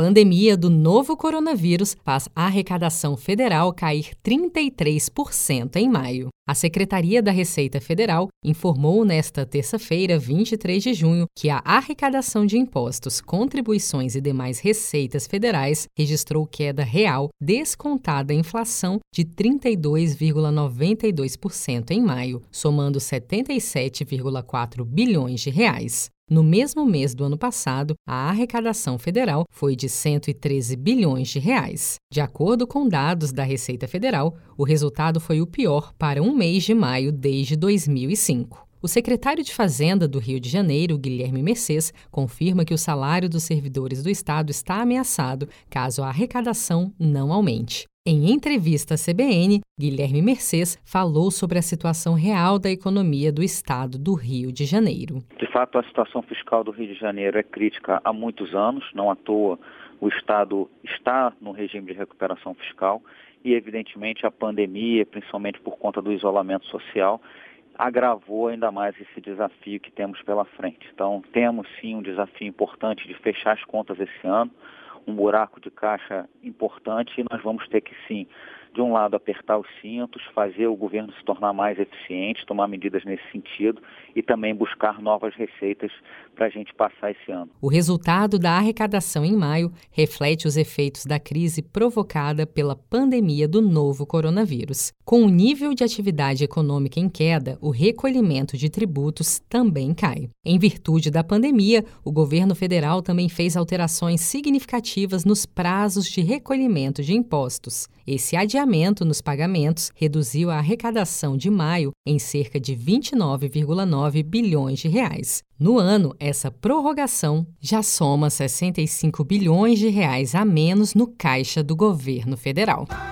pandemia do novo coronavírus faz a arrecadação federal cair 33% em maio. A Secretaria da Receita Federal informou nesta terça-feira, 23 de junho, que a arrecadação de impostos, contribuições e demais receitas federais registrou queda real descontada a inflação de 32,92% em maio, somando 77,4 bilhões de reais. No mesmo mês do ano passado, a arrecadação federal foi de 113 bilhões de reais. De acordo com dados da Receita Federal, o resultado foi o pior para um mês de maio desde 2005. O secretário de Fazenda do Rio de Janeiro, Guilherme Mercês, confirma que o salário dos servidores do Estado está ameaçado caso a arrecadação não aumente. Em entrevista à CBN, Guilherme Mercês falou sobre a situação real da economia do estado do Rio de Janeiro. Fato, a situação fiscal do Rio de Janeiro é crítica há muitos anos, não à toa o estado está no regime de recuperação fiscal e, evidentemente, a pandemia, principalmente por conta do isolamento social, agravou ainda mais esse desafio que temos pela frente. Então, temos sim um desafio importante de fechar as contas esse ano um buraco de caixa importante e nós vamos ter que sim de um lado, apertar os cintos, fazer o governo se tornar mais eficiente, tomar medidas nesse sentido e também buscar novas receitas para a gente passar esse ano. O resultado da arrecadação em maio reflete os efeitos da crise provocada pela pandemia do novo coronavírus. Com o nível de atividade econômica em queda, o recolhimento de tributos também cai. Em virtude da pandemia, o governo federal também fez alterações significativas nos prazos de recolhimento de impostos. Esse adiamento nos pagamentos reduziu a arrecadação de maio em cerca de 29,9 bilhões de reais. No ano, essa prorrogação já soma 65 bilhões de reais a menos no caixa do governo federal.